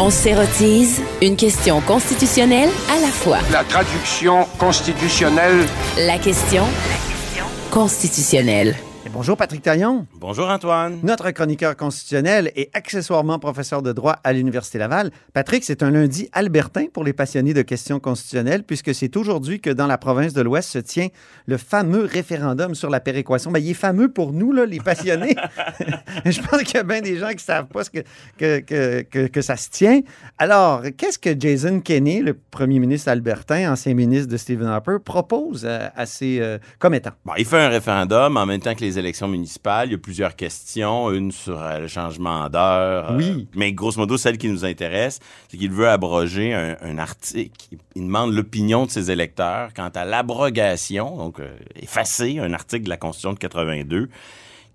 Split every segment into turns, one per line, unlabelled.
On s'érotise une question constitutionnelle à la fois.
La traduction constitutionnelle.
La question constitutionnelle.
Bonjour Patrick Taillon,
Bonjour Antoine.
notre chroniqueur constitutionnel et accessoirement professeur de droit à l'Université Laval. Patrick, c'est un lundi albertain pour les passionnés de questions constitutionnelles puisque c'est aujourd'hui que dans la province de l'Ouest se tient le fameux référendum sur la péréquation. Ben, il est fameux pour nous, là, les passionnés. Je pense qu'il y a bien des gens qui ne savent pas ce que, que, que, que, que ça se tient. Alors, qu'est-ce que Jason Kenney, le premier ministre albertain, ancien ministre de Stephen Harper, propose à, à ses euh, commettants?
Bon, il fait un référendum en même temps que les élections municipales. Il y a plusieurs questions, une sur euh, le changement d'heure.
Oui.
euh, mais grosso modo, celle qui nous intéresse, c'est qu'il veut abroger un, un article. Il- Il demande l'opinion de ses électeurs quant à l'abrogation, donc euh, effacer un article de la Constitution de 82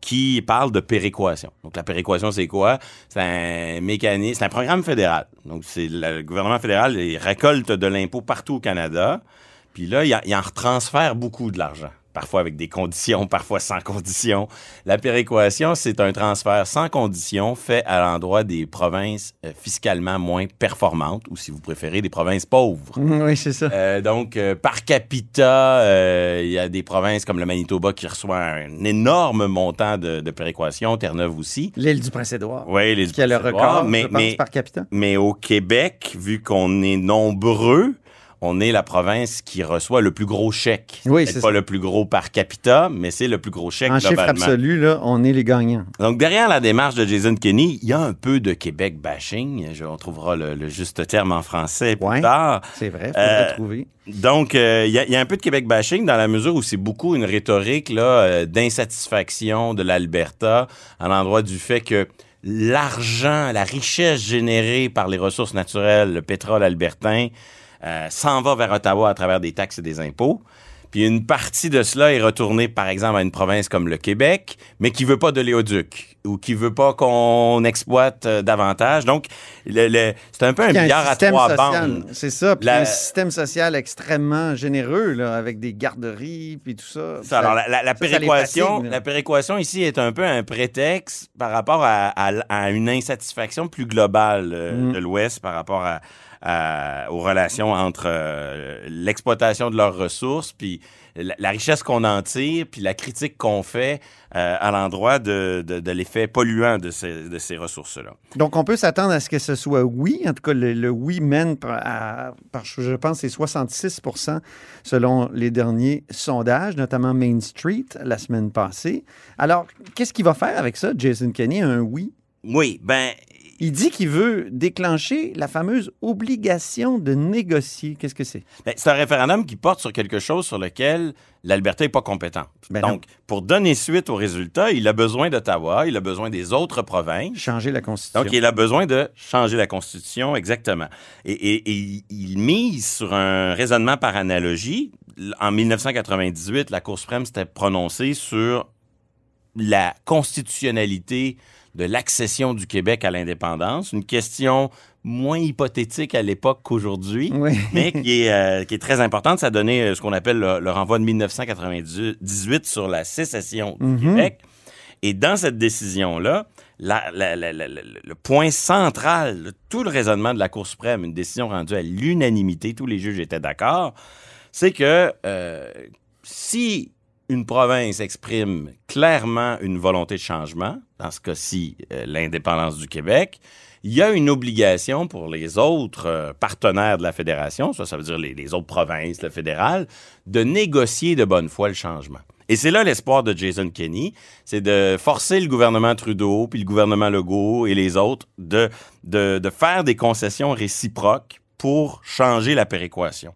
qui parle de péréquation. Donc, la péréquation, c'est quoi? C'est un mécanisme, c'est un programme fédéral. Donc, c'est le gouvernement fédéral, il récolte de l'impôt partout au Canada. Puis là, il, en- il en retransfère beaucoup de l'argent. Parfois avec des conditions, parfois sans conditions. La péréquation, c'est un transfert sans condition fait à l'endroit des provinces euh, fiscalement moins performantes, ou si vous préférez, des provinces pauvres.
Oui, c'est ça.
Euh, donc, euh, par capita, euh, il y a des provinces comme le Manitoba qui reçoit un énorme montant de, de péréquation, Terre-Neuve aussi.
L'île du Prince-Édouard.
Oui, les
Qui a le record,
mais,
je pense,
mais,
par capita.
mais au Québec, vu qu'on est nombreux, on est la province qui reçoit le plus gros chèque.
Oui, c'est
pas
ça.
le plus gros par capita, mais c'est le plus gros chèque
En chiffre
globalement.
absolu, là, on est les gagnants.
Donc, derrière la démarche de Jason Kenney, il y a un peu de Québec bashing. Je- On trouvera le, le juste terme en français plus
Ouais.
tard.
C'est vrai, faut
Euh,
le trouver.
Donc, euh, il y, a- il y a un peu de Québec bashing dans la mesure où c'est beaucoup une rhétorique là, euh, d'insatisfaction de l'Alberta à l'endroit du fait que l'argent, la richesse générée par les ressources naturelles, le pétrole albertain, euh, s'en va vers Ottawa à travers des taxes et des impôts. Puis une partie de cela est retournée, par exemple, à une province comme le Québec, mais qui veut pas de l'éoduc ou qui veut pas qu'on exploite euh, davantage. Donc, le, le- c'est un peu un billard à trois
social,
bandes.
C'est ça. Puis
La-
un système social extrêmement généreux, là, avec des garderies, puis tout ça.
Ça, alors, la, la- la
ça, ça les
péréquation, la ici est un peu un prétexte par rapport à, à- à une insatisfaction plus globale euh,
Mm.
de l'Ouest par rapport à, à- aux relations entre euh, l'exploitation de leurs ressources, puis la, la richesse qu'on en tire, puis la critique qu'on fait euh, à l'endroit de, de- de l'effet polluant de ces, de ces ressources-là.
Donc, on peut s'attendre à ce que ce soit oui. En tout cas, le, le oui mène à- par, je pense, c'est 66% selon les derniers sondages, notamment Main Street la semaine passée. Alors, qu'est-ce qu'il va faire avec ça, Jason Kenney, un oui?
Oui, ben,
Il dit qu'il veut déclencher la fameuse obligation de négocier. Qu'est-ce que c'est?
Ben, c'est un référendum qui porte sur quelque chose sur lequel l'Alberta n'est pas compétente.
Ben non.
Donc, pour donner suite au résultat, il a besoin d'Ottawa, il a besoin des autres provinces.
Changer la Constitution.
Donc, il a besoin de changer la Constitution, exactement. Et, et- il mise sur un raisonnement par analogie. En 1998, la Cour suprême s'était prononcée sur la constitutionnalité de l'accession du Québec à l'indépendance, une question moins hypothétique à l'époque qu'aujourd'hui,
Oui.
mais qui est, euh, qui est très importante. Ça a donné euh, ce qu'on appelle le, le renvoi de 1998 sur la sécession du
Mhm.
Québec. Et dans cette décision-là, la- la- la- la- la- le point central, de tout le raisonnement de la Cour suprême, une décision rendue à l'unanimité, tous les juges étaient d'accord, c'est que euh, si une province exprime clairement une volonté de changement, dans ce cas-ci euh, l'indépendance du Québec, il y a une obligation pour les autres euh, partenaires de la fédération, ça, ça veut dire les, autres provinces, le fédéral, de négocier de bonne foi le changement. Et c'est là l'espoir de Jason Kenney, c'est de forcer le gouvernement Trudeau, puis le gouvernement Legault et les autres de, de, de faire des concessions réciproques pour changer la péréquation.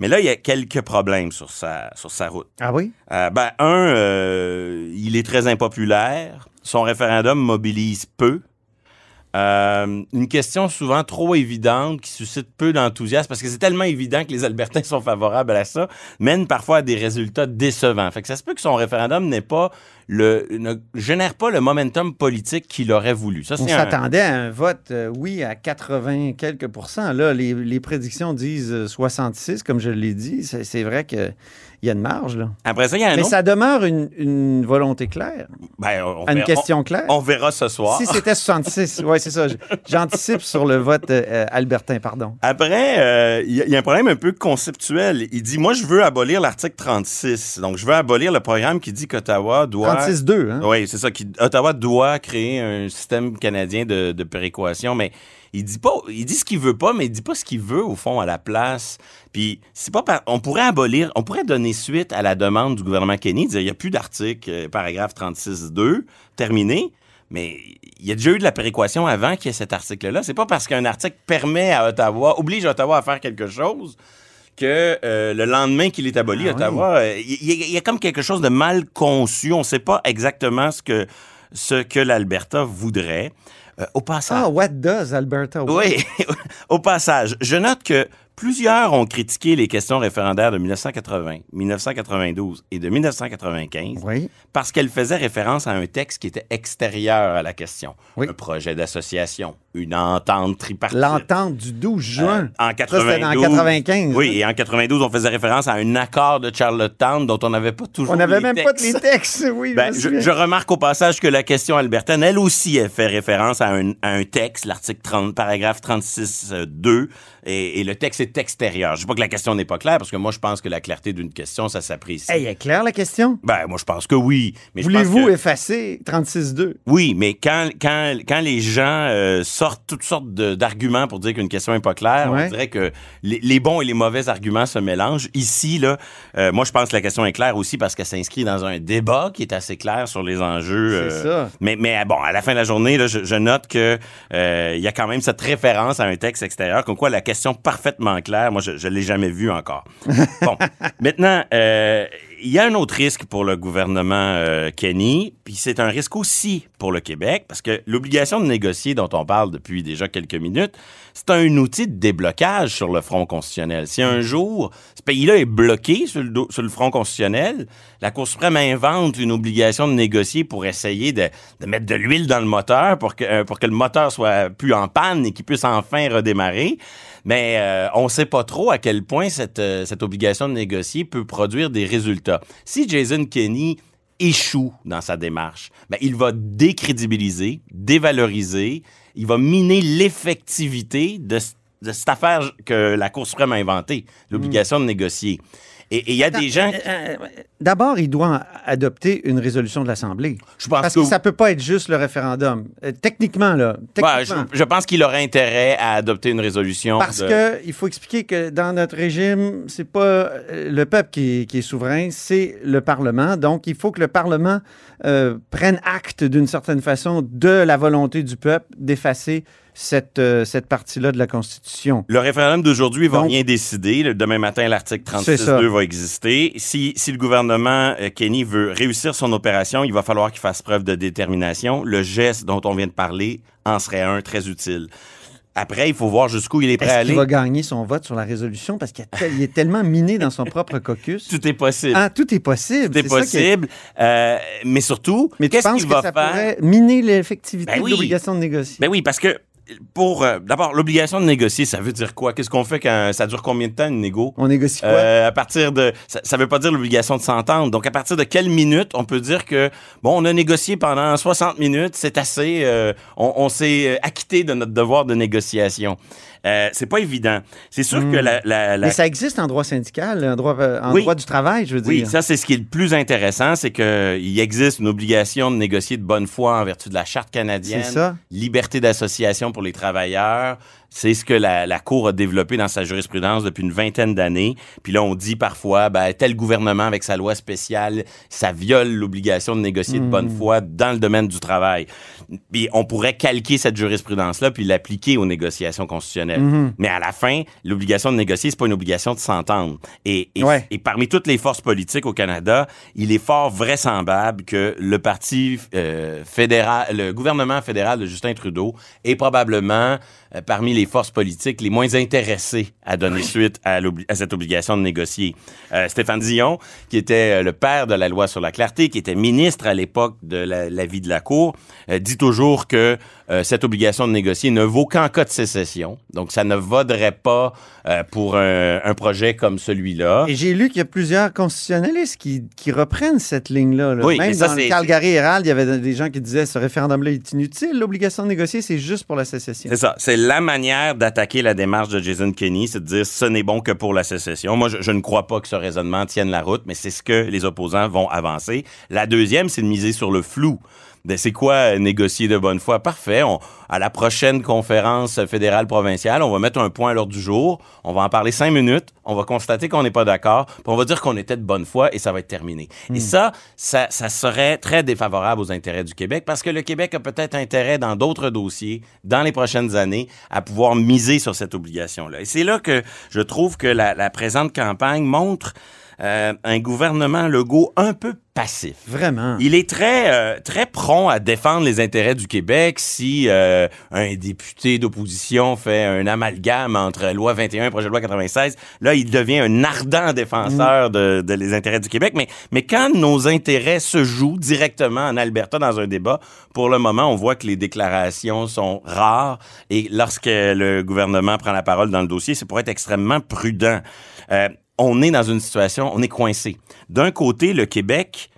Mais là, il y a quelques problèmes sur sa, sur sa route.
Ah oui?
Euh, ben, un, euh, il est très impopulaire. Son référendum mobilise peu. Euh, une question souvent trop évidente qui suscite peu d'enthousiasme parce que c'est tellement évident que les Albertains sont favorables à ça, mène parfois à des résultats décevants. Fait que ça se peut que son référendum n'ait pas le ne génère pas le momentum politique qu'il aurait voulu. Ça,
On
un-
s'attendait à un vote, euh, oui, à 80 quelques pourcents. Là, les, les prédictions disent euh, 66, comme je l'ai dit. C'est c'est vrai qu'il y a une marge, là.
Après ça, il y a un
Mais
autre.
ça demeure une, une volonté claire,
Ben, on,
une question claire.
on verra ce soir.
Si c'était 66, oui, c'est ça. J'anticipe sur le vote euh, euh, albertain, pardon.
Après, euh, il y, a- il y a un problème un peu conceptuel. Il dit, moi, je veux abolir l'article 36. Donc, je veux abolir le programme qui dit qu'Ottawa doit...
36-2, hein?
Oui, c'est ça. Ottawa doit créer un système canadien de, péréquation, mais il dit pas, il dit ce qu'il veut pas, mais il dit pas ce qu'il veut au fond à la place. Puis c'est pas, on pourrait abolir, on pourrait donner suite à la demande du gouvernement Kenny, dire il y a plus d'article, euh, paragraphe 36.2, terminé. Mais il y a déjà eu de la péréquation avant qu'il y ait cet article-là. C'est pas parce qu'un article permet à Ottawa, oblige Ottawa à faire quelque chose que euh, le lendemain qu'il est aboli,
Ah
Ottawa, euh, il y, a- il y a comme quelque chose de mal conçu. On ne sait pas exactement ce que, ce que l'Alberta voudrait. Euh, au passage,
Ah, what does Alberta?
oui, au passage, je note que plusieurs ont critiqué les questions référendaires de 1980, 1992 et de 1995
Oui.
parce qu'elles faisaient référence à un texte qui était extérieur à la question.
Oui.
Un projet d'association, une entente tripartite.
L'entente du 12 juin.
Euh, en
Ça, c'était
92.
dans 95.
Oui, et en 92, on faisait référence à un accord de Charlottetown dont on n'avait pas toujours
On n'avait même pas de les textes. Oui,
Ben,
je
remarque au passage que la question albertaine, elle aussi, elle fait référence à un, un texte, l'article 30, paragraphe 36.2, et, et le texte est extérieur. Je dis pas que la question n'est pas claire, parce que moi, je pense que la clarté d'une question, ça s'apprécie.
Hey, est claire la question?
Ben, moi, je pense que oui.
Voulez-vous
que-
effacer 36-2?
oui, mais quand, quand, quand les gens euh, sortent toutes sortes d'arguments pour dire qu'une question n'est pas claire,
Ouais.
on dirait que les, les bons et les mauvais arguments se mélangent. Ici, là, euh, moi, je pense que la question est claire aussi parce qu'elle s'inscrit dans un débat qui est assez clair sur les enjeux.
C'est
euh,
ça.
Mais, mais bon, à la fin de la journée, là, je, je note que euh, il y a quand même cette référence à un texte extérieur, comme quoi la question parfaitement claire, moi, je ne l'ai jamais vue encore. bon, maintenant, euh, il y a un autre risque pour le gouvernement euh, Kenny, puis c'est un risque aussi pour le Québec, parce que l'obligation de négocier dont on parle depuis déjà quelques minutes, c'est un outil de déblocage sur le front constitutionnel. Si un jour ce pays-là est bloqué sur le, sur le front constitutionnel, la Cour suprême invente une obligation de négocier pour essayer de, de mettre de l'huile dans le moteur pour que, euh, pour que le moteur soit plus en panne et qu'il puisse enfin redémarrer. Mais euh, on ne sait pas trop à quel point cette, euh, cette obligation de négocier peut produire des résultats. Si Jason Kenney échoue dans sa démarche, ben, il va décrédibiliser, dévaloriser, il va miner l'effectivité de, cette affaire que la Cour suprême a inventée, l'obligation de négocier. Et il y a des gens...
Euh, euh, D'abord, il doit adopter une résolution de l'Assemblée.
Je pense
Parce
que-
que ça peut pas être juste le référendum. Euh, techniquement, là.
Ouais, je, pense qu'il aurait intérêt à adopter une résolution.
Parce
de-
que il faut expliquer que dans notre régime, c'est pas le peuple qui est, qui est souverain, c'est le Parlement. Donc, il faut que le Parlement euh, prenne acte d'une certaine façon de la volonté du peuple d'effacer cette, euh, cette partie-là de la Constitution.
Le référendum d'aujourd'hui va
Donc-
rien décider. Le- Demain matin, l'article
C'est ça.
36.2 va exister. Si, si le gouvernement euh, Kenny veut réussir son opération, il va falloir qu'il fasse preuve de détermination. Le geste dont on vient de parler en serait un très utile. Après, il faut voir jusqu'où il est prêt à
Est-ce
aller.
qu'il va gagner son vote sur la résolution? Parce qu'il il est tellement miné dans son propre caucus?
Tout est possible.
Ah, tout est possible.
Tout est
est-
possible. Euh, mais surtout,
Mais
qu'est-ce qu'il
que
va
ça
faire?
pourrait miner l'effectivité
Ben oui.
de l'obligation de négocier?
Ben oui, parce que pour euh, d'abord l'obligation de négocier, ça veut dire quoi? Qu'est-ce qu'on fait quand ça dure combien de temps une négo?
On négocie quoi?
Euh, à partir de ça, ça veut pas dire l'obligation de s'entendre. Donc à partir de quelle minute on peut dire que bon, on a négocié pendant 60 minutes, c'est assez, euh, on, on s'est euh, acquitté de notre devoir de négociation. Euh, c'est pas évident. C'est sûr que la, la- la-
Mais ça existe en droit syndical, en droit, euh, en
Oui.
droit du travail, je veux
Oui,
dire.
ça, c'est ce qui est le plus intéressant, c'est qu'il existe une obligation de négocier de bonne foi en vertu de la Charte canadienne.
C'est ça.
Liberté d'association pour les travailleurs. C'est ce que la, la Cour a développé dans sa jurisprudence depuis une vingtaine d'années. Puis là, on dit parfois, ben, tel gouvernement, avec sa loi spéciale, ça viole l'obligation de négocier de
Hmm.
bonne foi dans le domaine du travail. Puis on pourrait calquer cette jurisprudence-là puis l'appliquer aux négociations constitutionnelles.
Hmm.
Mais à la fin, l'obligation de négocier, c'est pas une obligation de s'entendre. Et, et,
Ouais.
et parmi toutes les forces politiques au Canada, il est fort vraisemblable que le parti euh, fédéral, le gouvernement fédéral de Justin Trudeau est probablement euh, parmi les forces politiques les moins intéressées à donner suite à, cette obligation de négocier. Euh, Stéphane Dion, qui était euh, le père de la loi sur la clarté, qui était ministre à l'époque de la, la vie de la Cour, dit toujours que cette obligation de négocier ne vaut qu'en cas de sécession. Donc, ça ne vaudrait pas pour un, un projet comme celui-là.
Et j'ai lu qu'il y a plusieurs constitutionnalistes qui, qui reprennent cette ligne-là. là.
Oui,
Même
ça,
dans le Calgary Herald, il y avait des gens qui disaient ce référendum-là est inutile. L'obligation de négocier, c'est juste pour la sécession.
C'est ça. C'est la manière d'attaquer la démarche de Jason Kenney, c'est de dire ce n'est bon que pour la sécession. Moi, je, je ne crois pas que ce raisonnement tienne la route, mais c'est ce que les opposants vont avancer. La deuxième, c'est de miser sur le flou. Ben, c'est quoi euh, négocier de bonne foi? Parfait. On, à la prochaine conférence fédérale provinciale, on va mettre un point à l'ordre du jour. On va en parler cinq minutes. On va constater qu'on n'est pas d'accord. Puis on va dire qu'on était de bonne foi et ça va être terminé. Et ça, ça, ça serait très défavorable aux intérêts du Québec parce que le Québec a peut-être intérêt dans d'autres dossiers, dans les prochaines années, à pouvoir miser sur cette obligation-là. Et c'est là que je trouve que la, la présente campagne montre euh, un gouvernement Legault un peu passif.
Vraiment.
Il est très euh, très prompt à défendre les intérêts du Québec si euh, un député d'opposition fait un amalgame entre loi 21 et projet de loi 96. Là, il devient un ardent défenseur de, de les intérêts du Québec. Mais mais quand nos intérêts se jouent directement en Alberta dans un débat, pour le moment, on voit que les déclarations sont rares et lorsque le gouvernement prend la parole dans le dossier, c'est pour être extrêmement prudent. Euh, on est dans une situation, on est coincé. D'un côté, le Québec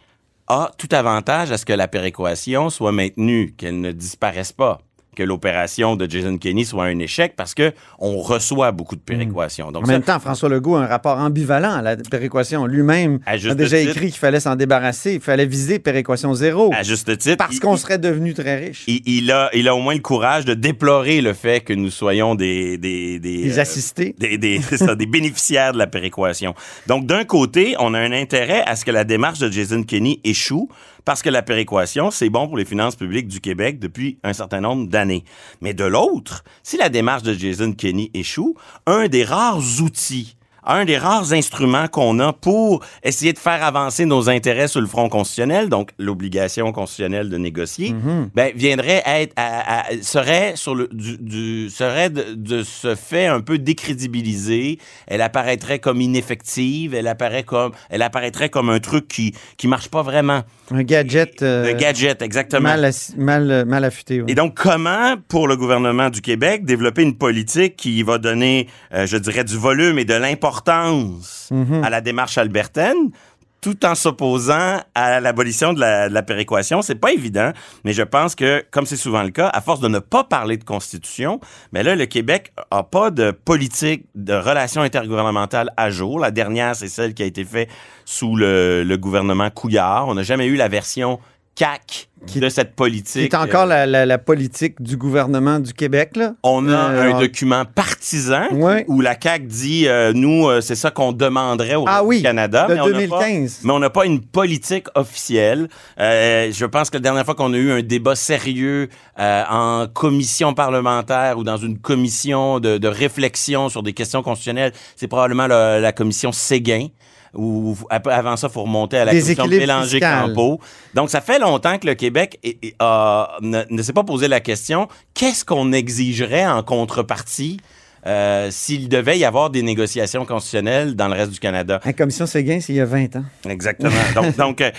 a tout avantage à ce que la péréquation soit maintenue, qu'elle ne disparaisse pas, que l'opération de Jason Kenney soit un échec parce que on reçoit beaucoup de péréquation. Donc
En
ça,
même temps, François Legault a un rapport ambivalent à la péréquation. Lui-même a déjà
titre.
écrit qu'il fallait s'en débarrasser, il fallait viser péréquation zéro.
à juste titre,
Parce qu'on serait devenu très riche.
il, il a, il a au moins le courage de déplorer le fait que nous soyons des... Des, euh,
assistés.
des, des, c'est ça, des bénéficiaires de la péréquation. Donc, d'un côté, on a un intérêt à ce que la démarche de Jason Kenney échoue parce que la péréquation, c'est bon pour les finances publiques du Québec depuis un certain nombre d'années. Mais de l'autre, si la démarche de Jason Kenney échoue, un des rares outils un des rares instruments qu'on a pour essayer de faire avancer nos intérêts sur le front constitutionnel, donc l'obligation constitutionnelle de négocier, ben, viendrait être, à- à- serait sur le, du, du- serait de, de ce fait un peu décrédibilisée. Elle apparaîtrait comme ineffective. Elle apparaît comme, elle apparaîtrait comme un truc qui, qui marche pas vraiment.
Un gadget, euh,
Un gadget, exactement.
mal, mal, mal affûté.
Et donc, comment, pour le gouvernement du Québec, développer une politique qui va donner, euh, je dirais, du volume et de l'importance
Mhm.
à la démarche albertaine, tout en s'opposant à l'abolition de la, de la péréquation, c'est pas évident, mais je pense que, comme c'est souvent le cas, à force de ne pas parler de constitution, mais là, le Québec a pas de politique de relations intergouvernementales à jour. La dernière, c'est celle qui a été faite sous le, le gouvernement Couillard. On n'a jamais eu la version CAC
Qui-
de cette
C'est
politique.
encore la, la- la politique du gouvernement du Québec, là.
On a
Euh,
un document partisan où la CAQ dit, euh, nous, euh, c'est ça qu'on demanderait au
Ah oui,
Canada.
de
mais on n'a pas-
2015.
mais on n'a pas une politique officielle. Je pense que la dernière fois qu'on a eu un débat sérieux en commission parlementaire ou dans une commission de, de réflexion sur des questions constitutionnelles, c'est probablement la, la commission Séguin. Ou avant ça, il faut remonter à la
Déséquilibre
Bélanger
fiscal.
Campo. Donc, ça fait longtemps que le Québec ne, ne s'est pas posé la question qu'est-ce qu'on exigerait en contrepartie euh, s'il devait y avoir des négociations constitutionnelles dans le reste du Canada.
La commission Séguin, c'est il y a 20 ans.
Exactement. donc, donc euh,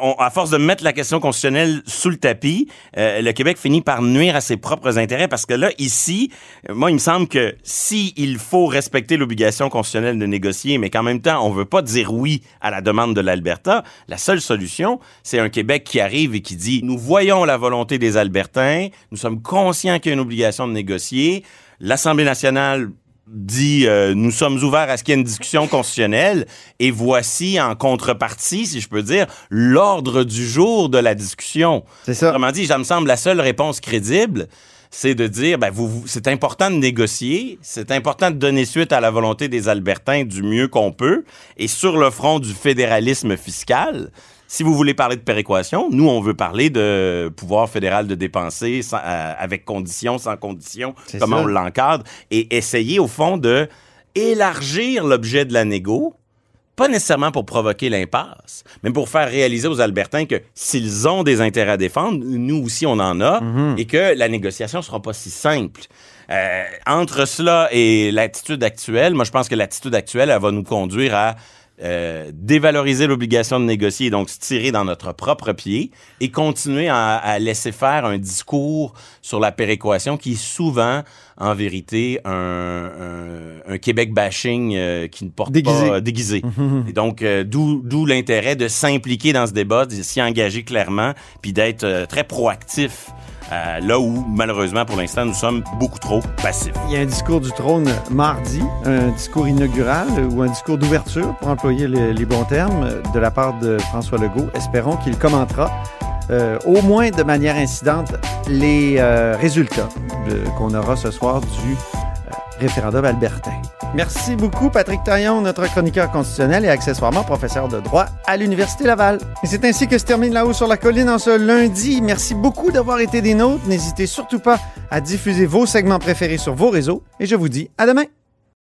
on- à force de mettre la question constitutionnelle sous le tapis, euh, le Québec finit par nuire à ses propres intérêts parce que là, ici, euh, moi, il me semble que si il faut respecter l'obligation constitutionnelle de négocier, mais qu'en même temps, on veut pas dire oui à la demande de l'Alberta, la seule solution, c'est un Québec qui arrive et qui dit, nous voyons la volonté des Albertains, nous sommes conscients qu'il y a une obligation de négocier, l'Assemblée nationale dit euh, nous sommes ouverts à ce qu'il y ait une discussion constitutionnelle et voici en contrepartie, si je peux dire, l'ordre du jour de la discussion.
C'est ça.
Autrement dit, ça me semble la seule réponse crédible, c'est de dire ben, vous, vous- c'est important de négocier, c'est important de donner suite à la volonté des Albertains du mieux qu'on peut et sur le front du fédéralisme fiscal. Si vous voulez parler de péréquation, nous, on veut parler de pouvoir fédéral de dépenser sans- euh, avec conditions, sans conditions,
C'est
comment
ça.
on l'encadre, et essayer, au fond, de élargir l'objet de la négo, pas nécessairement pour provoquer l'impasse, mais pour faire réaliser aux Albertains que s'ils ont des intérêts à défendre, nous aussi on en a, et que la négociation sera pas si simple. Euh, entre cela et l'attitude actuelle, moi je pense que l'attitude actuelle, elle va nous conduire à euh, dévaloriser l'obligation de négocier et donc se tirer dans notre propre pied et continuer à, à laisser faire un discours sur la péréquation qui est souvent, en vérité, un, un- un Québec bashing euh, qui ne porte
Déguisé.
pas déguisé. Et donc, euh, d'où l'intérêt de s'impliquer dans ce débat, de s'y engager clairement, puis d'être très proactif. Euh, là où, malheureusement, pour l'instant, nous sommes beaucoup trop passifs.
Il y a un discours du trône mardi, un discours inaugural ou un discours d'ouverture, pour employer le- les bons termes, de la part de François Legault. Espérons qu'il commentera, euh, au moins de manière incidente, les euh, résultats qu'on aura ce soir du référendum albertain. Merci beaucoup, Patrick Taillon, notre chroniqueur constitutionnel et accessoirement professeur de droit à l'Université Laval. Et c'est ainsi que se termine là-haut sur la colline en ce lundi. Merci beaucoup d'avoir été des nôtres. N'hésitez surtout pas à diffuser vos segments préférés sur vos réseaux et je vous dis à demain.